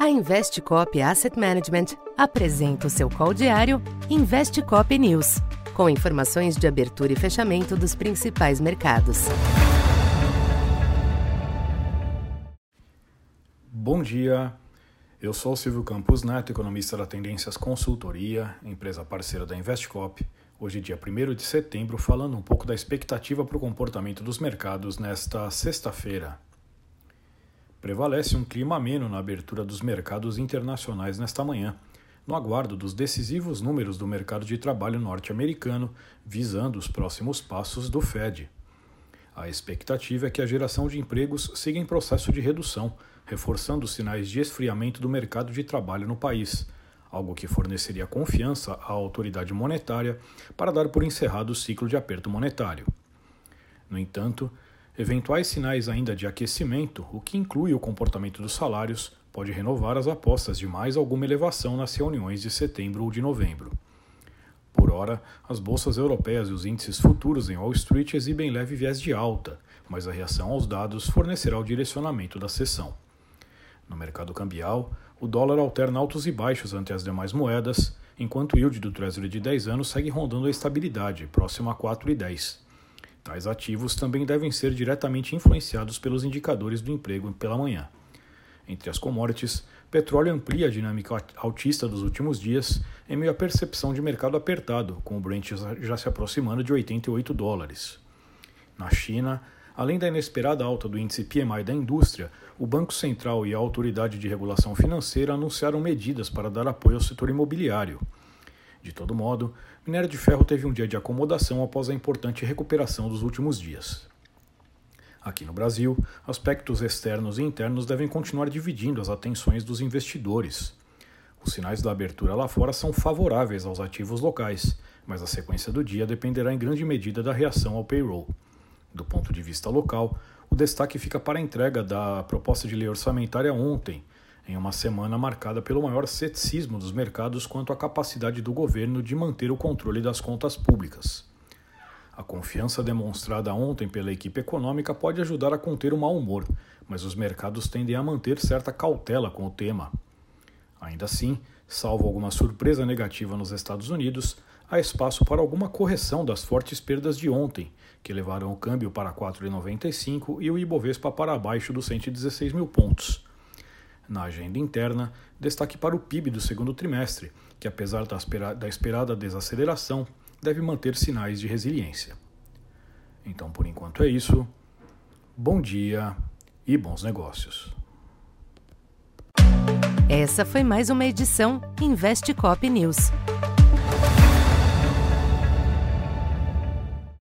A Investcop Asset Management apresenta o seu call diário Investcop News, com informações de abertura e fechamento dos principais mercados. Bom dia, eu sou Silvio Campos Neto, economista da Tendências Consultoria, empresa parceira da Investcop. Hoje, dia 1 de setembro, falando um pouco da expectativa para o comportamento dos mercados nesta sexta-feira. Prevalece um clima ameno na abertura dos mercados internacionais nesta manhã, no aguardo dos decisivos números do mercado de trabalho norte-americano, visando os próximos passos do Fed. A expectativa é que a geração de empregos siga em processo de redução, reforçando os sinais de esfriamento do mercado de trabalho no país, algo que forneceria confiança à autoridade monetária para dar por encerrado o ciclo de aperto monetário. No entanto, Eventuais sinais ainda de aquecimento, o que inclui o comportamento dos salários, pode renovar as apostas de mais alguma elevação nas reuniões de setembro ou de novembro. Por hora, as bolsas europeias e os índices futuros em Wall Street exibem leve viés de alta, mas a reação aos dados fornecerá o direcionamento da sessão. No mercado cambial, o dólar alterna altos e baixos ante as demais moedas, enquanto o yield do Treasury de 10 anos segue rondando a estabilidade, próximo a 4,10. Tais ativos também devem ser diretamente influenciados pelos indicadores do emprego pela manhã. Entre as commodities, petróleo amplia a dinâmica altista dos últimos dias em meio à percepção de mercado apertado, com o Brent já se aproximando de 88 dólares. Na China, além da inesperada alta do índice PMI da indústria, o Banco Central e a Autoridade de Regulação Financeira anunciaram medidas para dar apoio ao setor imobiliário. De todo modo, minério de ferro teve um dia de acomodação após a importante recuperação dos últimos dias. Aqui no Brasil, aspectos externos e internos devem continuar dividindo as atenções dos investidores. Os sinais da abertura lá fora são favoráveis aos ativos locais, mas a sequência do dia dependerá em grande medida da reação ao payroll. Do ponto de vista local, o destaque fica para a entrega da proposta de lei orçamentária ontem, em uma semana marcada pelo maior ceticismo dos mercados quanto à capacidade do governo de manter o controle das contas públicas. A confiança demonstrada ontem pela equipe econômica pode ajudar a conter o mau humor, mas os mercados tendem a manter certa cautela com o tema. Ainda assim, salvo alguma surpresa negativa nos Estados Unidos, há espaço para alguma correção das fortes perdas de ontem, que levaram o câmbio para 4,95 e o Ibovespa para abaixo dos 116 mil pontos. Na agenda interna, destaque para o PIB do segundo trimestre, que apesar da esperada desaceleração, deve manter sinais de resiliência. Então, por enquanto é isso. Bom dia e bons negócios. Essa foi mais uma edição Investe Cop News.